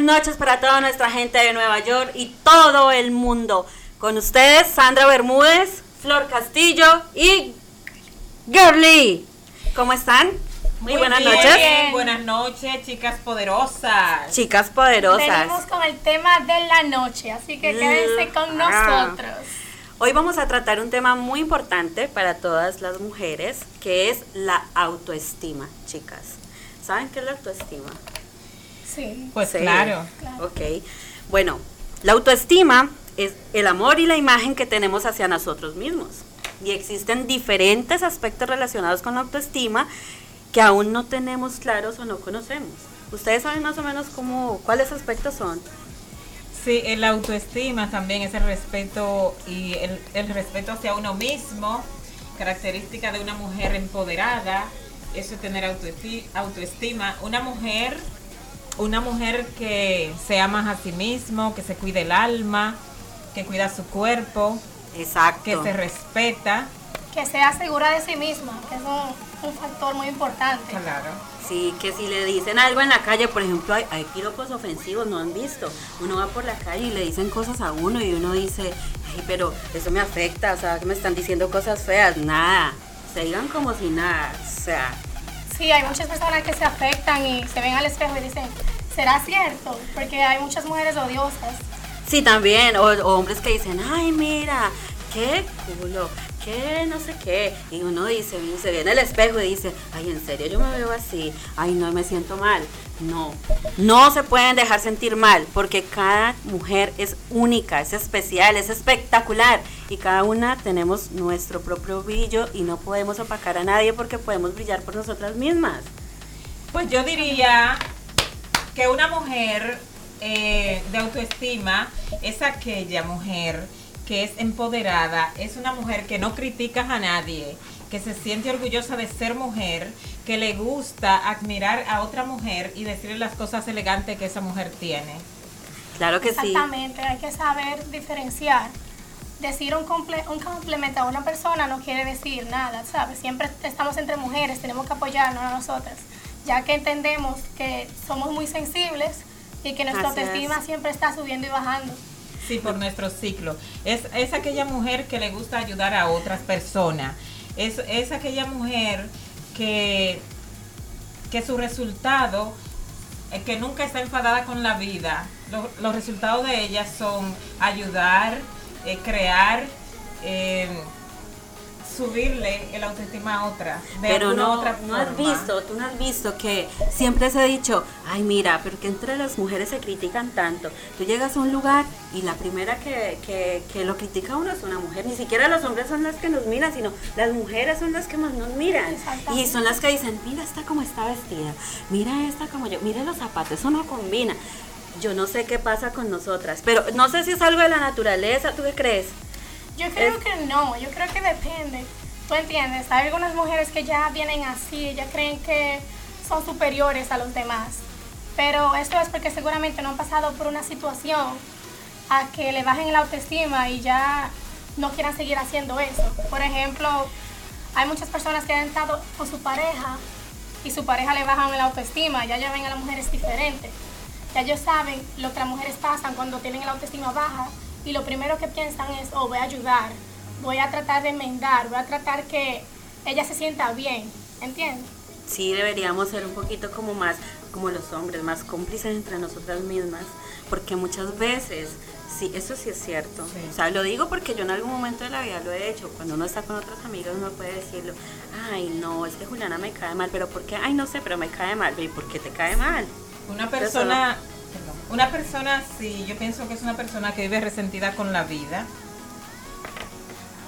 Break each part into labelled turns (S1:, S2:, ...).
S1: buenas noches para toda nuestra gente de Nueva York y todo el mundo. Con ustedes, Sandra Bermúdez, Flor Castillo y Girly. ¿Cómo están?
S2: Muy, buenas noches. Buenas noches, chicas poderosas.
S1: Chicas poderosas.
S3: Venimos con el tema de la noche, así que quédense con ah. nosotros.
S1: Hoy vamos a tratar un tema muy importante para todas las mujeres, que es la autoestima, chicas. ¿Saben qué es la autoestima?
S3: Sí.
S2: Pues claro.
S1: Ok. Bueno, la autoestima es el amor y la imagen que tenemos hacia nosotros mismos. Y existen diferentes aspectos relacionados con la autoestima que aún no tenemos claros o no conocemos. ¿Ustedes saben más o menos cómo, cuáles aspectos son?
S2: Sí, el autoestima también es el respeto y el, el respeto hacia uno mismo, característica de una mujer empoderada, eso es tener autoestima. Una mujer, una mujer que se ama a sí mismo, que se cuida el alma, que cuida su cuerpo,
S1: Exacto.
S2: que se respeta.
S3: Que sea segura de sí misma, que es un, un factor muy importante.
S2: Claro.
S1: Sí, que si le dicen algo en la calle, por ejemplo, hay, hay piropos ofensivos, no han visto. Uno va por la calle y le dicen cosas a uno y uno dice, ay, pero eso me afecta, o sea, que me están diciendo cosas feas. Nada, se digan como si nada, o sea.
S3: Sí, hay muchas personas que se afectan y se ven al espejo y dicen, ¿será cierto? Porque hay muchas mujeres odiosas.
S1: Sí, también, o, hombres que dicen, ay, mira, qué culo, no sé qué. Y uno dice, se ve en el espejo y dice, ay, en serio yo me veo así, ay, no me siento mal. No, no se pueden dejar sentir mal porque cada mujer es única, es especial, es espectacular y cada una tenemos nuestro propio brillo y no podemos opacar a nadie porque podemos brillar por nosotras mismas.
S2: Pues yo diría que una mujer eh, de autoestima es aquella mujer que es empoderada, es una mujer que no critica a nadie, que se siente orgullosa de ser mujer, que le gusta admirar a otra mujer y decirle las cosas elegantes que esa mujer tiene.
S1: Claro que
S3: sí. Exactamente, hay que saber diferenciar. Decir un, un complemento a una persona no quiere decir nada, ¿sabes? Siempre estamos entre mujeres, tenemos que apoyarnos a nosotras, ya que entendemos que somos muy sensibles y que nuestra autoestima siempre está subiendo y bajando.
S2: Sí, por nuestro ciclo. Es, es aquella mujer que le gusta ayudar a otras personas. Es, es aquella mujer que, que su resultado, es que nunca está enfadada con la vida. Los, los resultados de ella son ayudar, eh, crear, eh, subirle el autoestima a otra.
S1: pero no, otra no has visto, tú no has visto que siempre se ha dicho, ay mira, pero que entre las mujeres se critican tanto. Tú llegas a un lugar y la primera que, que, que lo critica uno es una mujer. Ni siquiera los hombres son las que nos miran, sino las mujeres son las que más nos miran. Y son las que dicen, mira esta como está vestida, mira esta como yo, mira los zapatos, eso no combina. Yo no sé qué pasa con nosotras, pero no sé si es algo de la naturaleza, ¿tú qué crees?
S3: Yo creo que no, yo creo que depende. ¿Tú entiendes? Hay algunas mujeres que ya vienen así, ya creen que son superiores a los demás. Pero esto es porque seguramente no han pasado por una situación a que le bajen la autoestima y ya no quieran seguir haciendo eso. Por ejemplo, hay muchas personas que han estado con su pareja y su pareja le bajan la autoestima, ya ya ven a las mujeres diferentes. Ya ellos saben lo que las mujeres pasan cuando tienen la autoestima baja y lo primero que piensan es, oh, voy a ayudar, voy a tratar de enmendar, voy a tratar que ella se sienta bien, ¿entiendes?
S1: Sí, deberíamos ser un poquito como más, como los hombres, más cómplices entre nosotras mismas, porque muchas veces, sí, eso sí es cierto. O sea, lo digo porque yo en algún momento de la vida lo he hecho, cuando uno está con otras amigas uno puede decirlo, ay, no, es que Juliana me cae mal, pero ¿por qué? Ay, no sé, pero me cae mal, ¿y por qué te cae mal?
S2: Una persona una persona, sí, yo pienso que es una persona que vive resentida con la vida.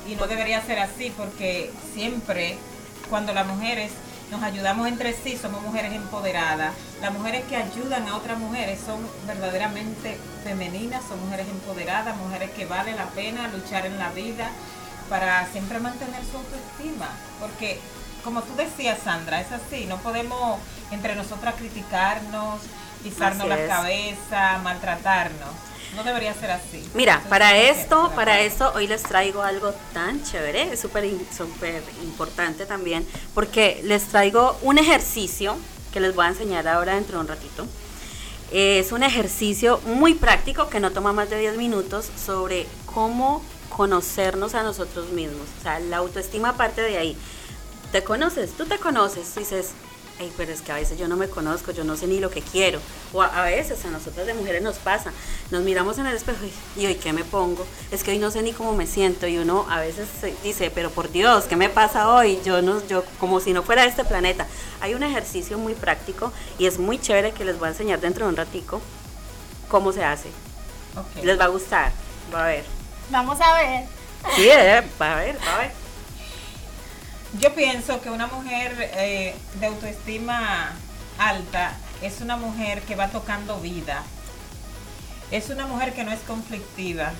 S2: Y no debería ser así porque siempre cuando las mujeres nos ayudamos entre sí, somos mujeres empoderadas. Las mujeres que ayudan a otras mujeres son verdaderamente femeninas, son mujeres empoderadas, mujeres que vale la pena luchar en la vida para siempre mantener su autoestima. Porque, como tú decías, Sandra, es así, no podemos entre nosotras criticarnos, pisarnos la cabeza, maltratarnos. No debería ser así.
S1: Mira, para esto, para esto hoy les traigo algo tan chévere, es súper súper importante también, porque les traigo un ejercicio que les voy a enseñar ahora dentro de un ratito. Es un ejercicio muy práctico que no toma más de 10 minutos sobre cómo conocernos a nosotros mismos. O sea, la autoestima parte de ahí. ¿Te conoces? Tú te conoces. dices, pero es que a veces yo no me conozco, yo no sé ni lo que quiero. O a, veces a nosotras de mujeres nos pasa, nos miramos en el espejo y, hoy qué me pongo, es que hoy no sé ni cómo me siento y uno a veces dice, pero por Dios, ¿qué me pasa hoy? Yo no, yo como si no fuera de este planeta. Hay un ejercicio muy práctico y es muy chévere que les voy a enseñar dentro de un ratico cómo se hace. Les va a gustar, va a ver.
S3: Vamos a ver.
S1: Sí, eh, va a ver, va a ver.
S2: Yo pienso que una mujer eh, de autoestima alta es una mujer que va tocando vida. Es una mujer que no es conflictiva.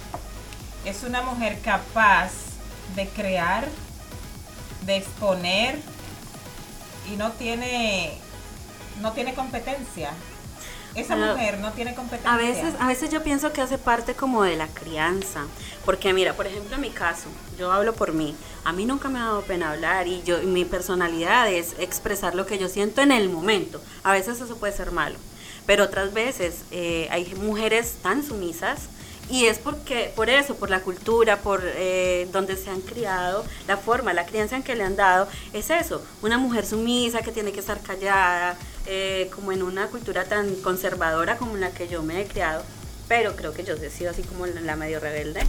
S2: Es una mujer capaz de crear, de exponer y no tiene no tiene competencia. Esa mujer no tiene competencia.
S1: A veces, a veces yo pienso que hace parte como de la crianza. Porque mira, por ejemplo, en mi caso, yo hablo por mí. A mí nunca me ha dado pena hablar y yo mi personalidad es expresar lo que yo siento en el momento. A veces eso puede ser malo. Pero otras veces eh, hay mujeres tan sumisas y es porque por eso, por la cultura, por eh, donde se han criado, la forma, la crianza en que le han dado, es eso, una mujer sumisa que tiene que estar callada, eh, como en una cultura tan conservadora como la que yo me he criado, pero creo que yo he sido así como la medio rebelde.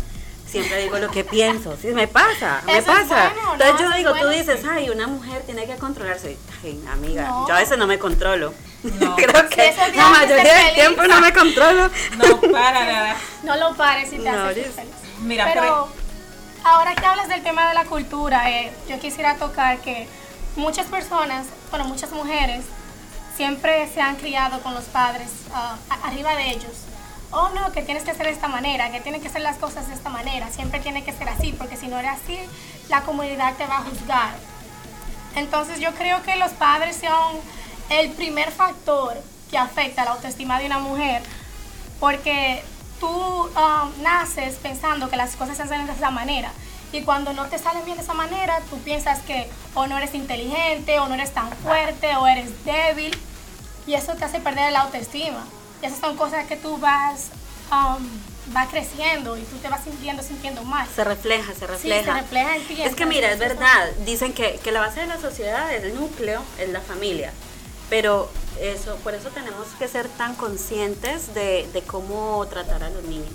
S1: Siempre digo lo que pienso, sí, me pasa, me pasa. Entonces yo digo, tú dices, ay, una mujer tiene que controlarse. Ay, amiga, yo a veces no me controlo. No. creo que la mayoría del tiempo no me controlo.
S2: No, para nada.
S3: No lo pares si te haces feliz. Mira, pero ahora que hablas del tema de la cultura, eh, yo quisiera tocar que muchas personas, bueno, muchas mujeres siempre se han criado con los padres ah, arriba de ellos. Oh, no, que tienes que hacer de esta manera, que tienes que hacer las cosas de esta manera, siempre tiene que ser así, porque si no era así, la comunidad te va a juzgar. Entonces yo creo que los padres son el primer factor que afecta la autoestima de una mujer, porque tú ah, naces pensando que las cosas se hacen de esa manera. Y cuando no te salen bien de esa manera, tú piensas que o no eres inteligente, o no eres tan fuerte, o eres débil. Y eso te hace perder la autoestima. Y esas son cosas que tú vas, um, creciendo y tú te vas sintiendo, sintiendo mal.
S1: Se refleja, se refleja.
S3: Sí, se refleja en ti.
S1: Es que mira, es verdad. Dicen que, que la base de la sociedad es el núcleo, es la familia. Pero eso, por eso tenemos que ser tan conscientes de, cómo tratar a los niños.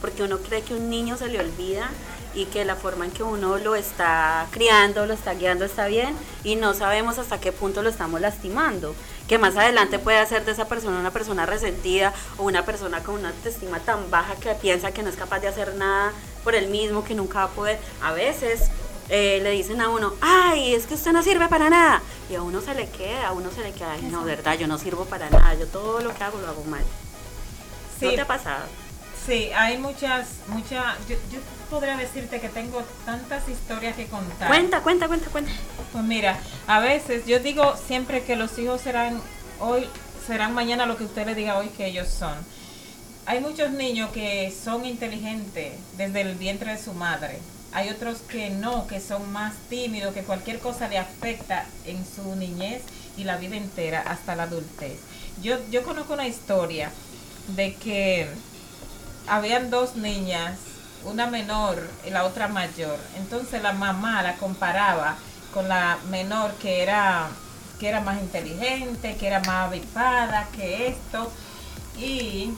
S1: Porque uno cree que un niño se le olvida y que la forma en que uno lo está criando, lo está guiando está bien y no sabemos hasta qué punto lo estamos lastimando. Que más adelante puede hacer de esa persona una persona resentida o una persona con una autoestima tan baja que piensa que no es capaz de hacer nada por él mismo, que nunca va a poder. A veces eh, le dicen a uno, ay, es que usted no sirve para nada. Y a uno se le queda, a uno se le queda, ay, no, verdad, yo no sirvo para nada, yo todo lo que hago lo hago mal. Sí. ¿No te ha pasado?
S2: Sí, hay muchas, muchas, yo, podría decirte que tengo tantas historias que contar.
S1: Cuenta, cuenta, cuenta, cuenta.
S2: Pues mira, a veces yo digo siempre que los hijos serán hoy, serán mañana lo que usted le diga hoy que ellos son. Hay muchos niños que son inteligentes desde el vientre de su madre. Hay otros que no, que son más tímidos, que cualquier cosa le afecta en su niñez y la vida entera hasta la adultez. Yo, yo conozco una historia de que habían dos niñas, una menor y la otra mayor. Entonces la mamá la comparaba con la menor que era que era más inteligente, que era más avispada, que esto. Y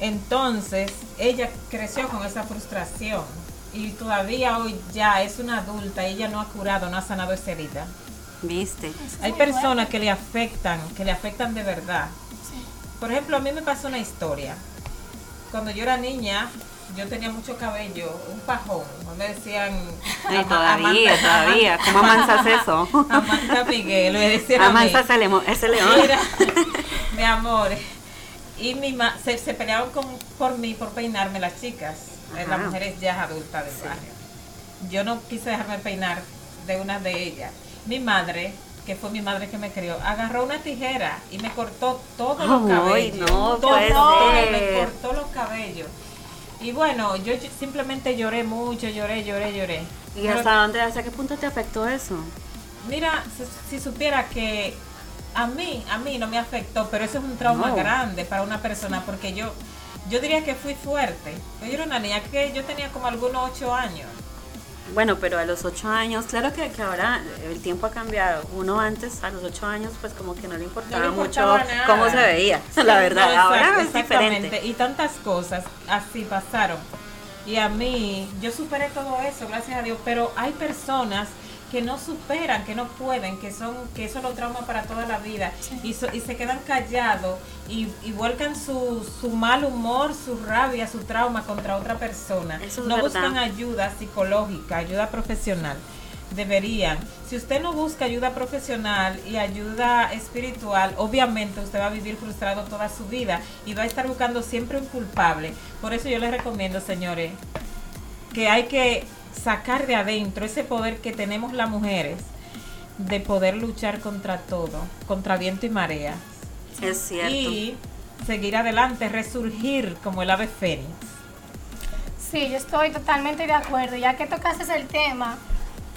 S2: entonces ella creció con esa frustración y todavía hoy ya es una adulta y ella no ha curado, no ha sanado esa herida.
S1: ¿Viste?
S2: Hay personas que le afectan, que le afectan de verdad. Por ejemplo, a mí me pasó una historia. Cuando yo era niña, yo tenía mucho cabello, un pajón. Me decían.
S1: Ay, todavía, todavía. ¿Cómo amansas eso?
S2: Amanda Miguel, me decían.
S1: Amansas ese león. Mira,
S2: mi amor. Y mi se, se peleaban con, por mí, por peinarme las chicas, eh, las mujeres ya adultas del barrio. Yo no quise dejarme peinar de una de ellas. Mi madre que fue mi madre que me crió, agarró una tijera y me cortó todos los cabellos.
S1: No,
S2: todo,
S1: me
S2: cortó los cabellos. Y bueno, yo simplemente lloré mucho, lloré, lloré, lloré.
S1: ¿Y hasta dónde, hasta qué punto te afectó eso?
S2: Mira, si, supiera que a mí, a mí no me afectó, pero eso es un trauma
S1: No.
S2: grande para una persona porque yo, yo diría que fui fuerte. Yo era una niña que yo tenía como algunos ocho años.
S1: Bueno, pero a los ocho años, claro que, que ahora el tiempo ha cambiado. Uno antes, a los ocho años, pues como que no le importaba,
S2: No le importaba
S1: mucho
S2: nada.
S1: cómo se veía. La verdad,
S2: No,
S1: ahora es diferente.
S2: exactamente. Y tantas cosas así pasaron. Y a mí, yo superé todo eso, gracias a Dios, pero hay personas que no superan, que no pueden, que son que eso lo trauma para toda la vida y, so- y se quedan callados y, y vuelcan su, su mal humor, su rabia, su trauma contra otra persona.
S1: Eso
S2: no
S1: verdad.
S2: buscan ayuda psicológica, ayuda profesional. Deberían. Si usted no busca ayuda profesional y ayuda espiritual, obviamente usted va a vivir frustrado toda su vida y va a estar buscando siempre un culpable. Por eso yo les recomiendo, señores, que hay que sacar de adentro ese poder que tenemos las mujeres de poder luchar contra todo, contra viento y marea.
S1: Es cierto.
S2: Y seguir adelante, resurgir como el ave fénix.
S3: Sí, yo estoy totalmente de acuerdo. Ya que tocaste el tema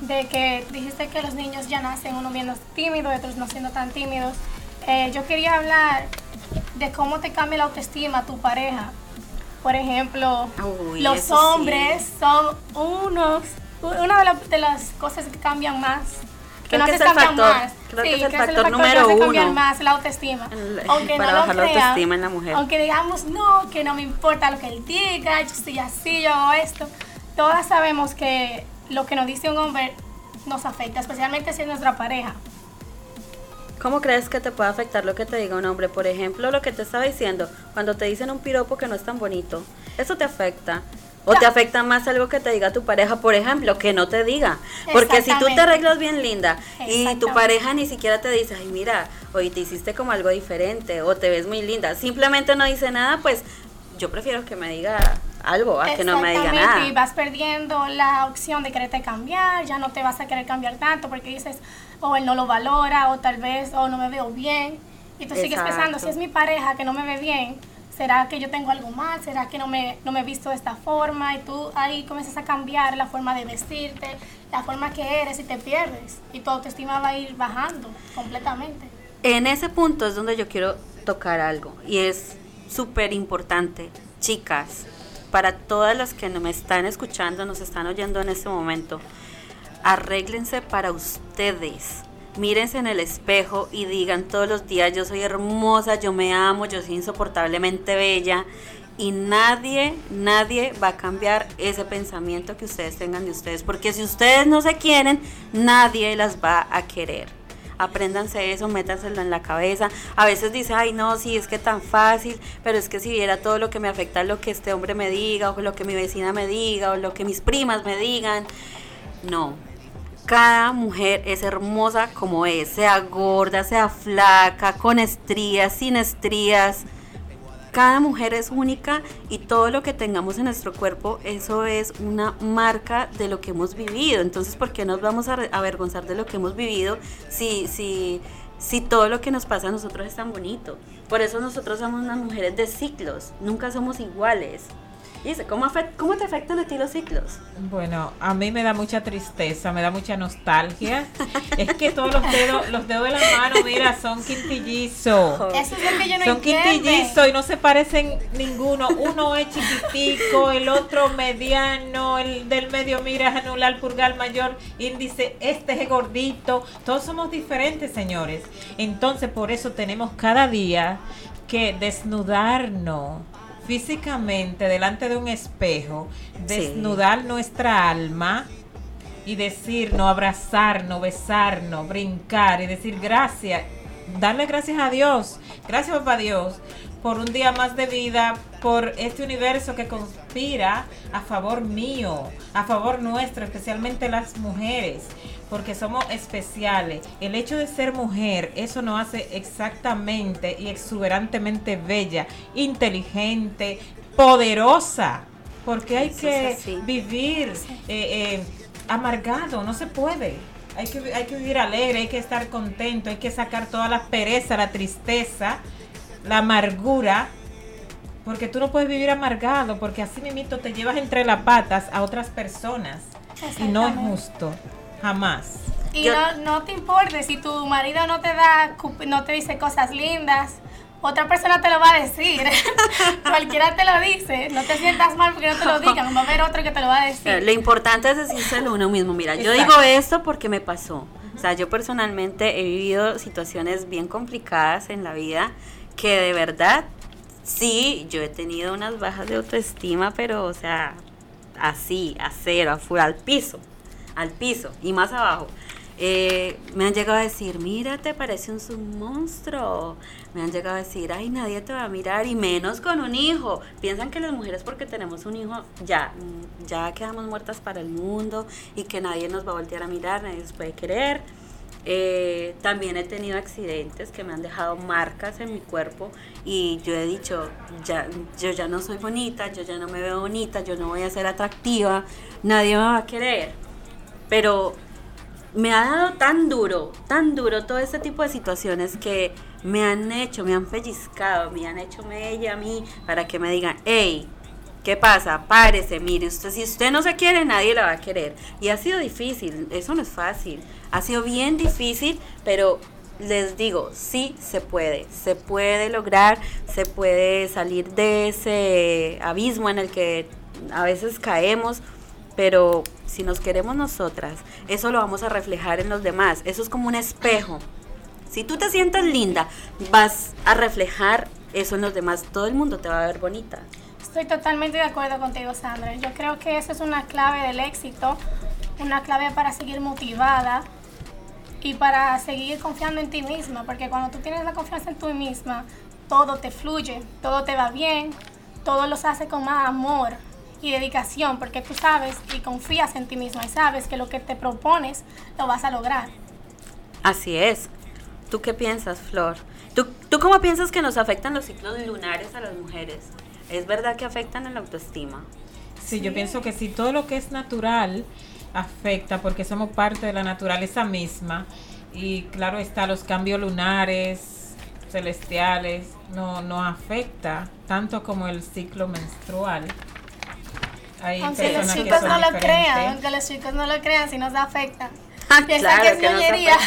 S3: de que dijiste que los niños ya nacen uno viendo tímido y otros no siendo tan tímidos, eh, yo quería hablar de cómo te cambia la autoestima tu pareja. Por ejemplo,
S1: Uy,
S3: los
S1: sí.
S3: hombres son unos, una de, la- de las cosas que cambian más. Que
S1: Creo
S3: no
S1: que
S3: se cambian
S1: factor-
S3: más.
S1: creo que es el
S3: creo
S1: factor
S3: que
S1: número uno.
S3: más la autoestima.
S1: El-
S3: Aunque
S1: para
S3: no lo
S1: la
S3: crean,
S1: autoestima en la mujer.
S3: Aunque digamos, no, que no me importa lo que él diga, yo estoy así, yo hago esto. Todas sabemos que lo que nos dice un hombre nos afecta, especialmente si es nuestra pareja.
S1: ¿Cómo crees que te puede afectar lo que te diga un hombre? Por ejemplo, lo que te estaba diciendo, cuando te dicen un piropo que no es tan bonito, eso te afecta. O te afecta más algo que te diga tu pareja, por ejemplo, que no te diga. Porque si tú te arreglas bien linda y tu pareja ni siquiera te dice, ay mira, hoy te hiciste como algo diferente o te ves muy linda, simplemente no dice nada, pues yo prefiero que me diga algo a que no me diga nada.
S3: Y vas perdiendo la opción de quererte cambiar, ya no te vas a querer cambiar tanto porque dices, o él no lo valora, o tal vez, o no me veo bien. Y tú sigues
S1: Exacto.
S3: pensando, si es mi pareja que no me ve bien, ¿será que yo tengo algo mal? ¿Será que no me, no me he visto de esta forma? Y tú ahí comienzas a cambiar la forma de vestirte, la forma que eres y te pierdes. Y tu autoestima va a ir bajando completamente.
S1: En ese punto es donde yo quiero tocar algo y es súper importante, chicas, para todas las que me están escuchando, nos están oyendo en este momento, arréglense para ustedes. Mírense en el espejo y digan todos los días, yo soy hermosa, yo me amo, yo soy insoportablemente bella. Y nadie, nadie va a cambiar ese pensamiento que ustedes tengan de ustedes. Porque si ustedes no se quieren, nadie las va a querer apréndanse eso, métanselo en la cabeza. A veces dice, ay no, sí, es que tan fácil, pero es que si viera todo lo que me afecta lo que este hombre me diga, o lo que mi vecina me diga, o lo que mis primas me digan. No. Cada mujer es hermosa como es, sea gorda, sea flaca, con estrías, sin estrías. Cada mujer es única y todo lo que tengamos en nuestro cuerpo, eso es una marca de lo que hemos vivido. Entonces, ¿por qué nos vamos a avergonzar de lo que hemos vivido si, si, si todo lo que nos pasa a nosotros es tan bonito? Por eso nosotros somos unas mujeres de ciclos, nunca somos iguales. ¿Cómo, ¿cómo te afectan a ti los ciclos?
S2: Bueno, a mí me da mucha tristeza, me da mucha nostalgia. es que todos los dedos, los dedos de la mano, mira, son quintillizos.
S3: Eso es lo que yo no
S2: son quintillizos y no se parecen ninguno. Uno es chiquitico, el otro mediano, el del medio mira anular, purgal mayor, índice, este es gordito. Todos somos diferentes, señores. Entonces, por eso tenemos cada día que desnudarnos físicamente delante de un espejo,
S1: Sí.
S2: desnudar nuestra alma y decirnos, abrazarnos, besarnos, brincar y decir gracias, darle gracias a Dios, gracias papá Dios por un día más de vida, por este universo que conspira a favor mío, a favor nuestro, especialmente las mujeres, porque somos especiales. El hecho de ser mujer, eso nos hace exactamente y exuberantemente bella, inteligente, poderosa, porque hay
S1: Eso
S2: que vivir eh, eh, amargado, no se puede. Hay que, hay que vivir alegre, hay que estar contento, hay que sacar toda la pereza, la tristeza, la amargura, porque tú no puedes vivir amargado, porque así mismito te llevas entre las patas a otras personas y no es justo, jamás.
S3: Y no, no te importe si tu marido no te da, no te dice cosas lindas, otra persona te lo va a decir. Cualquiera te lo dice. No te sientas mal porque no te lo digan. Va a haber otro que te lo va a decir.
S1: Lo importante es decírselo uno mismo. Mira, yo digo esto porque me pasó. O sea, yo personalmente he vivido situaciones bien complicadas en la vida que de verdad, sí, yo he tenido unas bajas de autoestima, pero, o sea, así, a cero, a al piso, al piso y más abajo. Eh, me han llegado a decir, mira, te parece un, monstruo. Me han llegado a decir, ay, nadie te va a mirar y menos con un hijo. Piensan que las mujeres porque tenemos un hijo ya, ya quedamos muertas para el mundo y que nadie nos va a voltear a mirar, nadie nos puede querer. Eh, también he tenido accidentes que me han dejado marcas en mi cuerpo y yo he dicho, ya, yo ya no soy bonita, yo ya no me veo bonita, yo no voy a ser atractiva, nadie me va a querer. Pero me ha dado tan duro, tan duro todo este tipo de situaciones que me han hecho, me han pellizcado, me han hecho ella a mí para que me digan, hey, ¿qué pasa? Párese, mire, usted, si usted no se quiere, nadie la va a querer. Y ha sido difícil, eso no es fácil, ha sido bien difícil, pero les digo, sí se puede, se puede lograr, se puede salir de ese abismo en el que a veces caemos pero si nos queremos nosotras, eso lo vamos a reflejar en los demás. Eso es como un espejo. Si tú te sientes linda, vas a reflejar eso en los demás. Todo el mundo te va a ver bonita.
S3: Estoy totalmente de acuerdo contigo, Sandra. Yo creo que eso es una clave del éxito, una clave para seguir motivada y para seguir confiando en ti misma, porque cuando tú tienes la confianza en ti misma, todo te fluye, todo te va bien, todo lo hace con más amor, y dedicación, porque tú sabes y confías en ti misma y sabes que lo que te propones lo vas a lograr.
S1: Así es. ¿Tú qué piensas, Flor? ¿Tú, ¿Tú cómo piensas que nos afectan los ciclos lunares a las mujeres? ¿Es verdad que afectan a la autoestima?
S2: Sí, yo pienso que sí, todo lo que es natural afecta porque somos parte de la naturaleza misma. Y claro está, los cambios lunares, celestiales, no, no afecta tanto como el ciclo menstrual.
S3: Aunque los chicos no lo crean, aunque los chicos no lo crean, si nos afecta.
S1: Ah, claro, que es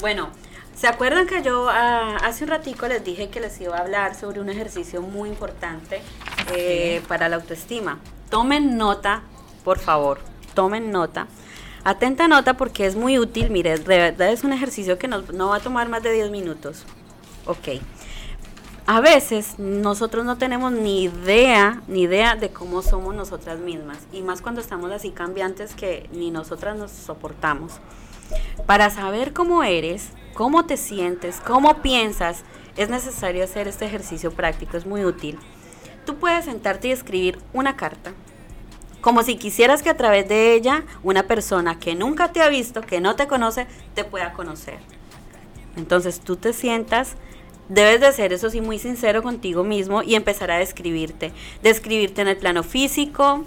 S1: bueno, ¿se acuerdan que yo ah, hace un ratico les dije que les iba a hablar sobre un ejercicio muy importante eh, para la autoestima? Tomen nota, por favor, tomen nota. Atenta nota porque es muy útil, mire, de verdad es un ejercicio que no, no va a tomar más de 10 minutos. Ok a veces nosotros no tenemos ni idea, ni idea de cómo somos nosotras mismas, y más cuando estamos así cambiantes que ni nosotras nos soportamos. Para saber cómo eres, cómo te sientes, cómo piensas, es necesario hacer este ejercicio práctico, es muy útil. Tú puedes sentarte y escribir una carta, como si quisieras que a través de ella una persona que nunca te ha visto, que no te conoce, te pueda conocer. Entonces tú te sientas Debes de ser, eso sí, muy sincero contigo mismo y empezar a describirte. Describirte en el plano físico,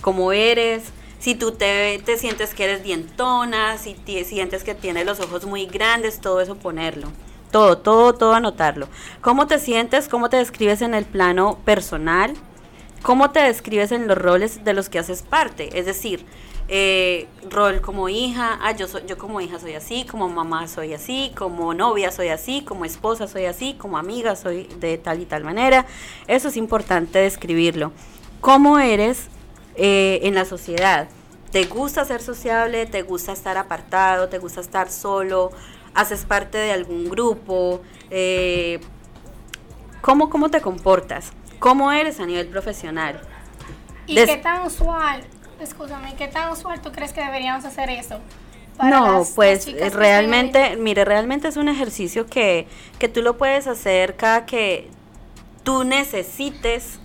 S1: cómo eres, si tú te, te sientes que eres dientona, si te, sientes que tienes los ojos muy grandes, todo eso ponerlo. Todo, todo, todo anotarlo. ¿Cómo te sientes? ¿Cómo te describes en el plano personal? ¿Cómo te describes en los roles de los que haces parte? Es decir, eh, rol como hija, ah, yo, soy, yo como hija soy así, como mamá soy así, como novia soy así, como esposa soy así, como amiga soy de tal y tal manera. Eso es importante describirlo. ¿Cómo eres eh, en la sociedad? ¿Te gusta ser sociable? ¿Te gusta estar apartado? ¿Te gusta estar solo? ¿Haces parte de algún grupo? Eh, ¿cómo, ¿Cómo te comportas? ¿Cómo eres a nivel profesional?
S3: ¿Y qué tan usual Escúchame, ¿qué tan usual tú crees que deberíamos hacer eso?
S1: no, pues realmente, mire, realmente es un ejercicio que, que tú lo puedes hacer cada que tú necesites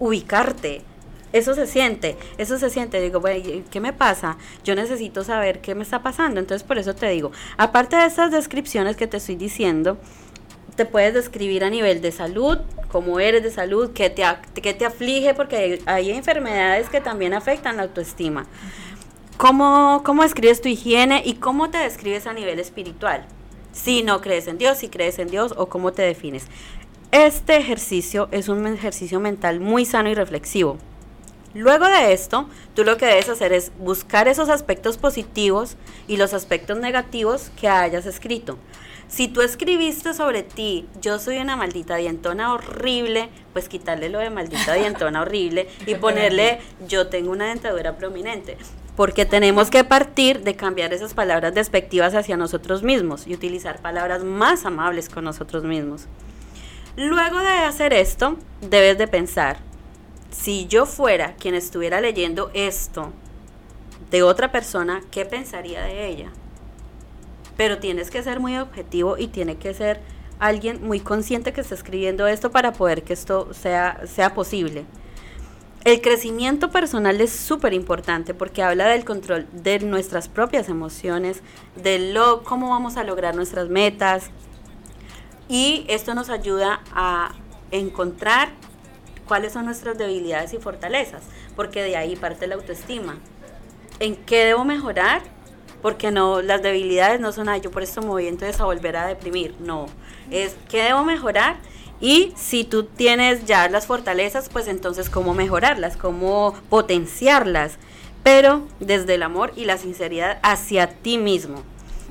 S1: ubicarte. Eso se siente, eso se siente. Digo, bueno, ¿qué me pasa? Yo necesito saber qué me está pasando. Entonces, por eso te digo, aparte de estas descripciones que te estoy diciendo, te puedes describir a nivel de salud, cómo eres de salud, qué te, qué te aflige, porque hay, enfermedades que también afectan la autoestima. ¿Cómo, ¿Cómo describes tu higiene y cómo te describes a nivel espiritual? Si no crees en Dios, si crees en Dios o cómo te defines. Este ejercicio es un ejercicio mental muy sano y reflexivo. Luego de esto, tú lo que debes hacer es buscar esos aspectos positivos y los aspectos negativos que hayas escrito. Si tú escribiste sobre ti, yo soy una maldita dientona horrible, pues quitarle lo de maldita dientona horrible y ponerle yo tengo una dentadura prominente. Porque tenemos que partir de cambiar esas palabras despectivas hacia nosotros mismos y utilizar palabras más amables con nosotros mismos. Luego de hacer esto, debes de pensar, si yo fuera quien estuviera leyendo esto de otra persona, ¿qué pensaría de ella? Pero tienes que ser muy objetivo y tiene que ser alguien muy consciente que está escribiendo esto para poder que esto sea, sea posible. El crecimiento personal es súper importante porque habla del control de nuestras propias emociones, de lo, cómo vamos a lograr nuestras metas. Y esto nos ayuda a encontrar cuáles son nuestras debilidades y fortalezas, porque de ahí parte la autoestima. ¿En qué debo mejorar? Porque no, las debilidades no son, ay, yo por esto me voy entonces a volver a deprimir. No, es qué debo mejorar y si tú tienes ya las fortalezas, pues entonces cómo mejorarlas, cómo potenciarlas, pero desde el amor y la sinceridad hacia ti mismo.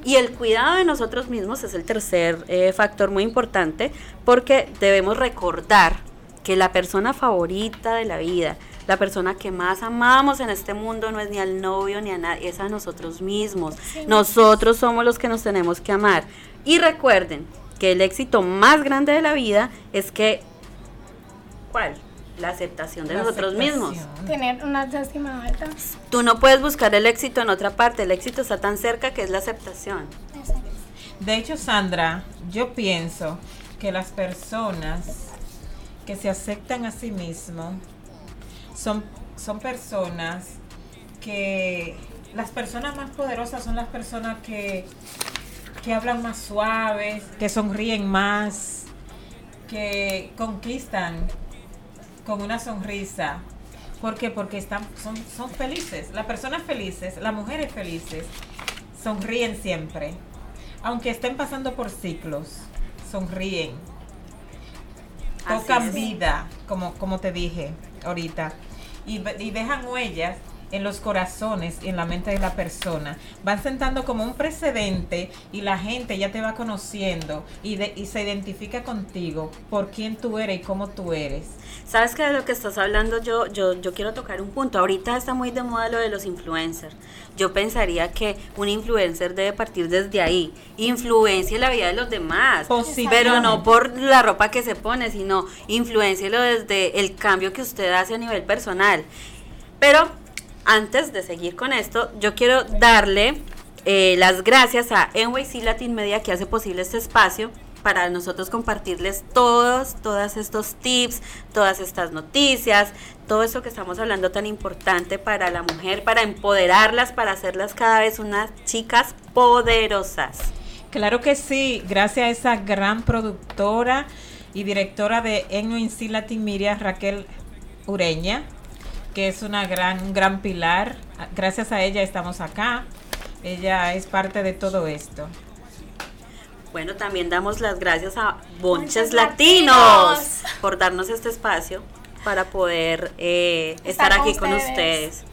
S1: Y el cuidado de nosotros mismos es el tercer eh, factor muy importante porque debemos recordar que la persona favorita de la vida, la persona que más amamos en este mundo no es ni al novio ni a nadie, es a nosotros mismos. Nosotros somos los que nos tenemos que amar. Y recuerden que el éxito más grande de la vida es que, ¿cuál? La aceptación de nosotros mismos.
S3: Tener una autoestima alta.
S1: Tú no puedes buscar el éxito en otra parte, el éxito está tan cerca que es la aceptación.
S2: De hecho, Sandra, yo pienso que las personas que se aceptan a sí mismos son, son personas que las personas más poderosas son las personas que, que hablan más suaves, que sonríen más, que conquistan con una sonrisa. ¿Por qué? Porque están, son, son felices. Las personas felices, las mujeres felices, sonríen siempre. Aunque estén pasando por ciclos, sonríen tocan vida, como, como te dije ahorita, y, y dejan huellas en los corazones y en la mente de la persona. Van sentando como un precedente y la gente ya te va conociendo y, y se identifica contigo por quién tú eres y cómo tú eres.
S1: Sabes que de lo que estás hablando yo, yo, yo quiero tocar un punto. Ahorita está muy de moda lo de los influencers. Yo pensaría que un influencer debe partir desde ahí. Influencia la vida de los demás. Pero no por la ropa que se pone, sino influencialo desde el cambio que usted hace a nivel personal. Pero antes de seguir con esto, yo quiero darle eh, las gracias a NYC Latin Media que hace posible este espacio para nosotros compartirles todos, todos estos tips, todas estas noticias, todo eso que estamos hablando tan importante para la mujer, para empoderarlas, para hacerlas cada vez unas chicas poderosas.
S2: Claro que sí, gracias a esa gran productora y directora de NYC Latin Media, Raquel Ureña, que es una gran, gran pilar. Gracias a ella estamos acá. Ella es parte de todo esto.
S1: Bueno, también damos las gracias a Bonches Latinos, por darnos este espacio para poder eh, estar aquí con ustedes.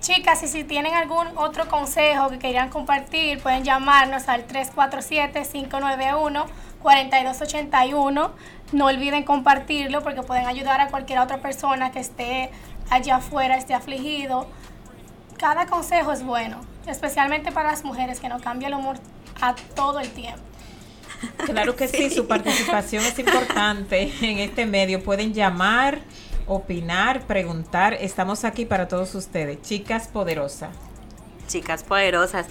S3: Chicas, y si tienen algún otro consejo que quieran compartir, pueden llamarnos al 347-591-4281. No olviden compartirlo porque pueden ayudar a cualquier otra persona que esté allá afuera esté afligido. Cada consejo es bueno, especialmente para las mujeres que no cambia el humor a todo el tiempo.
S2: Claro que sí, su participación es importante en este medio. Pueden llamar, opinar, preguntar. Estamos aquí para todos ustedes. Chicas poderosas.
S1: Chicas poderosas.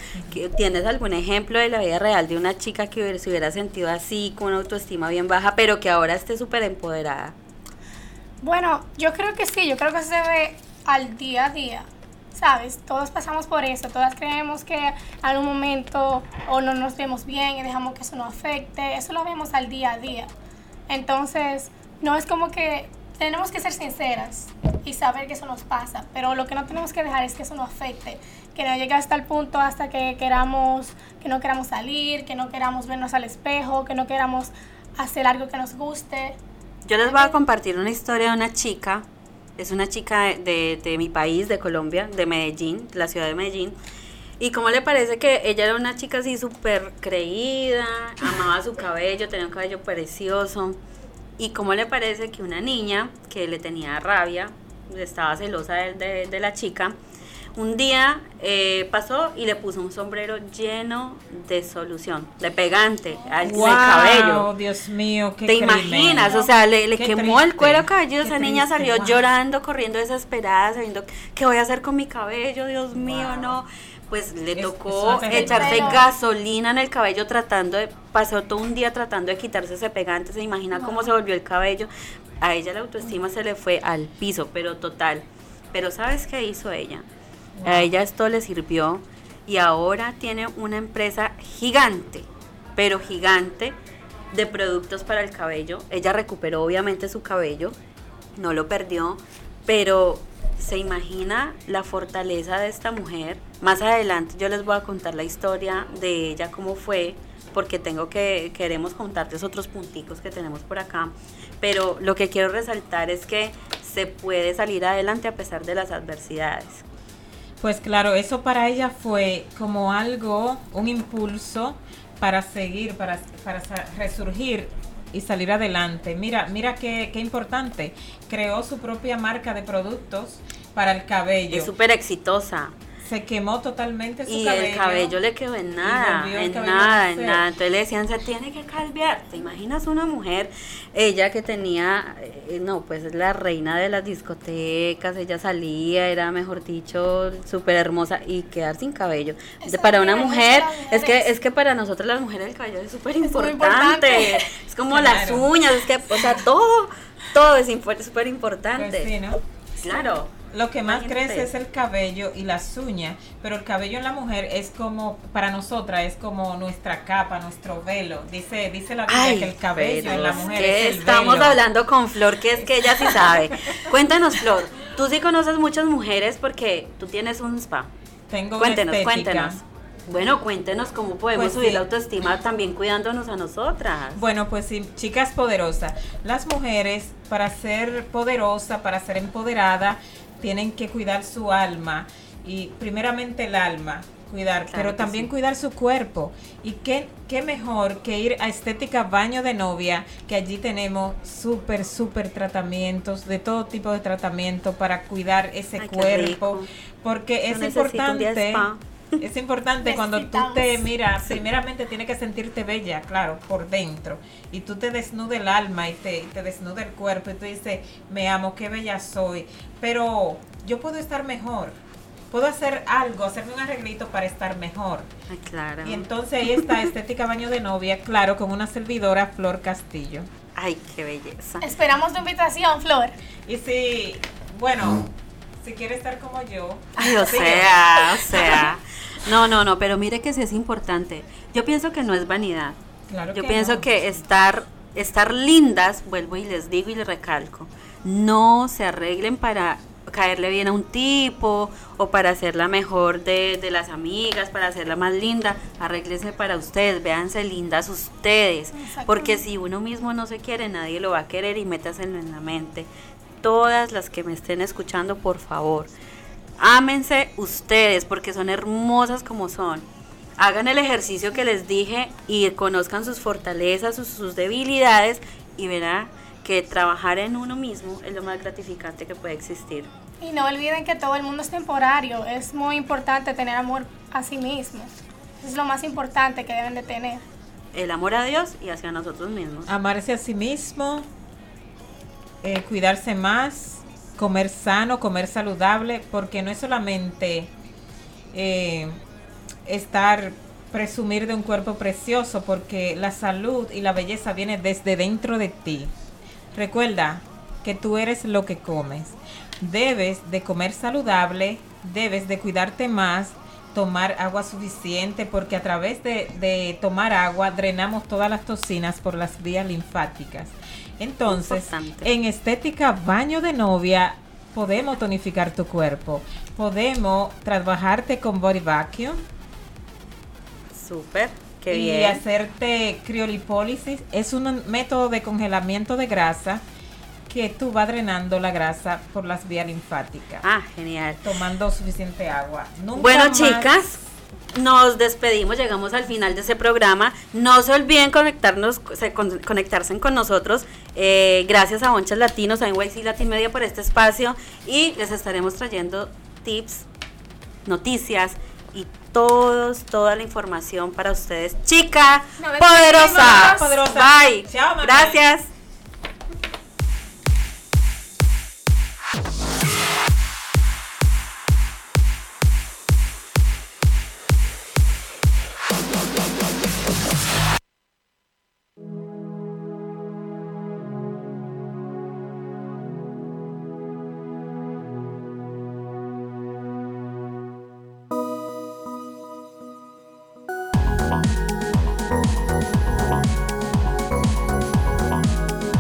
S1: ¿Tienes algún ejemplo de la vida real de una chica que se hubiera sentido así, con una autoestima bien baja, pero que ahora esté súper empoderada?
S3: Bueno, yo creo que sí, yo creo que se ve al día a día. ¿Sabes? Todos pasamos por eso, todas creemos que en algún momento o no nos vemos bien y dejamos que eso nos afecte, eso lo vemos al día a día. Entonces, no es como que tenemos que ser sinceras y saber que eso nos pasa, pero lo que no tenemos que dejar es que eso nos afecte, que no llegue hasta el punto hasta que queramos, que no queramos salir, que no queramos vernos al espejo, que no queramos hacer algo que nos guste.
S1: Yo les voy a compartir una historia de una chica es una chica de, mi país, de Colombia, de Medellín, la ciudad de Medellín. ¿Y cómo le parece que ella era una chica así súper creída, amaba su cabello, tenía un cabello precioso? ¿Y cómo le parece que una niña que le tenía rabia, estaba celosa de la chica, un día eh, pasó y le puso un sombrero lleno de solución, de pegante al
S2: Wow,
S1: cabello?
S2: Dios mío, qué
S1: ¿Te
S2: crimen.
S1: imaginas? O sea, le, quemó el cuero cabelludo.
S2: qué
S1: Esa niña
S2: triste,
S1: salió
S2: wow.
S1: llorando, corriendo desesperada, sabiendo qué voy a hacer con mi cabello, Dios mío,
S2: Wow.
S1: no. Pues le tocó
S2: es
S1: echarse gasolina en el cabello tratando de, pasó todo un día tratando de quitarse ese pegante, se imagina cómo se volvió el cabello. A ella la autoestima se le fue al piso, pero total. Pero ¿sabes qué hizo ella? A ella esto le sirvió y ahora tiene una empresa gigante, pero gigante, de productos para el cabello. Ella recuperó obviamente su cabello, no lo perdió, pero se imagina la fortaleza de esta mujer. Más adelante yo les voy a contar la historia de ella, cómo fue, porque tengo que, queremos contarles otros punticos que tenemos por acá. Pero lo que quiero resaltar es que se puede salir adelante a pesar de las adversidades.
S2: Pues claro, eso para ella fue como algo, un impulso para seguir, para, para resurgir y salir adelante. Mira, mira qué, qué importante. Creó su propia marca de productos para el cabello.
S1: Es súper exitosa.
S2: Se quemó totalmente su
S1: Y
S2: cabello.
S1: el cabello le quedó en nada, en nada, en nada. Entonces le decían, se tiene que calviar. ¿Te imaginas una mujer, ella que tenía, eh, no, pues es la reina de las discotecas, ella salía, era, mejor dicho, súper hermosa y quedar sin cabello.
S3: Eso
S1: para una mujer, es que, es que para nosotros las mujeres el cabello es súper importante. Es como las uñas, es que, o sea, todo, todo es súper importante.
S2: Pues sí, ¿no?
S1: Claro.
S2: Lo que más crece es el cabello y las uñas, pero el cabello en la mujer es como, para nosotras, es como nuestra capa, nuestro velo. Dice, dice la Biblia que el cabello en la mujer es el
S1: estamos
S2: velo.
S1: hablando con Flor, que es que ella sí sabe. Cuéntanos, Flor, tú sí conoces muchas mujeres porque tú tienes un spa.
S2: Tengo
S1: Cuéntenos, cuéntenos. Bueno, cuéntenos cómo podemos
S2: Pues
S1: subir
S2: sí.
S1: la autoestima también cuidándonos a nosotras.
S2: Bueno, pues sí, chicas poderosas. Las mujeres, para ser poderosa, para ser empoderada, tienen que cuidar su alma y primeramente el alma, cuidar,
S1: Claro
S2: pero también
S1: sí.
S2: cuidar su cuerpo. Y qué, qué mejor que ir a Estética Baño de Novia, que allí tenemos súper, súper tratamientos, de todo tipo de tratamiento para cuidar ese
S1: Ay,
S2: cuerpo, porque
S1: Yo
S2: es importante. Es importante cuando tú te miras, primeramente tienes que sentirte bella, claro, por dentro. Y tú te desnuda el alma y te, y te desnuda el cuerpo y tú dices, me amo, qué bella soy. Pero yo puedo estar mejor. Puedo hacer algo, hacerme un arreglito para estar mejor.
S1: Ay, claro.
S2: Y entonces ahí está Estética Baño de Novia, claro, con una servidora Flor Castillo.
S1: Ay, qué belleza.
S3: Esperamos tu invitación, Flor.
S2: Y si, bueno, si quiere estar como yo.
S1: Ay, o
S2: sigue.
S1: sea, o sea. No, no, no, pero mire que sí es importante. Yo pienso que no es vanidad.
S2: Claro
S1: Yo
S2: que
S1: pienso
S2: no.
S1: que estar, estar lindas, vuelvo y les digo y les recalco, no se arreglen para caerle bien a un tipo o para hacerla mejor de, de las amigas, para hacerla más linda, arréglense para ustedes, véanse lindas ustedes, porque si uno mismo no se quiere, nadie lo va a querer y métaselo en la mente. Todas las que me estén escuchando, por favor, ámense ustedes porque son hermosas como son. Hagan el ejercicio que les dije y conozcan sus fortalezas, sus, sus debilidades y verán que trabajar en uno mismo es lo más gratificante que puede existir.
S3: Y no olviden que todo el mundo es temporario. Es muy importante tener amor a sí mismo. Es lo más importante que deben de tener.
S1: El amor a Dios y hacia nosotros mismos.
S2: Amarse a sí mismo, eh, cuidarse más, comer sano, comer saludable, porque no es solamente eh, estar presumir de un cuerpo precioso, porque la salud y la belleza viene desde dentro de ti. Recuerda que tú eres lo que comes. Debes de comer saludable, debes de cuidarte más, tomar agua suficiente, porque a través de, de tomar agua drenamos todas las toxinas por las vías linfáticas. Entonces,
S1: Importante.
S2: en estética baño de novia podemos tonificar tu cuerpo, podemos trabajarte con body vacuum
S1: Súper, qué
S2: y
S1: bien.
S2: hacerte criolipólisis. Es un método de congelamiento de grasa que tú vas drenando la grasa por las vías linfáticas.
S1: Ah, genial.
S2: Tomando suficiente agua. Nunca
S1: bueno,
S2: más-
S1: chicas, nos despedimos, llegamos al final de ese programa. No se olviden conectarnos, se- con- conectarse con nosotros. Eh, gracias a Onchas Latinos, a NYC Latin Media por este espacio y les estaremos trayendo tips, noticias y todos, toda la información para ustedes. Chica
S3: despedimos,
S1: poderosa.
S2: poderosa.
S1: Bye.
S2: Chao, mamá.
S1: Gracias.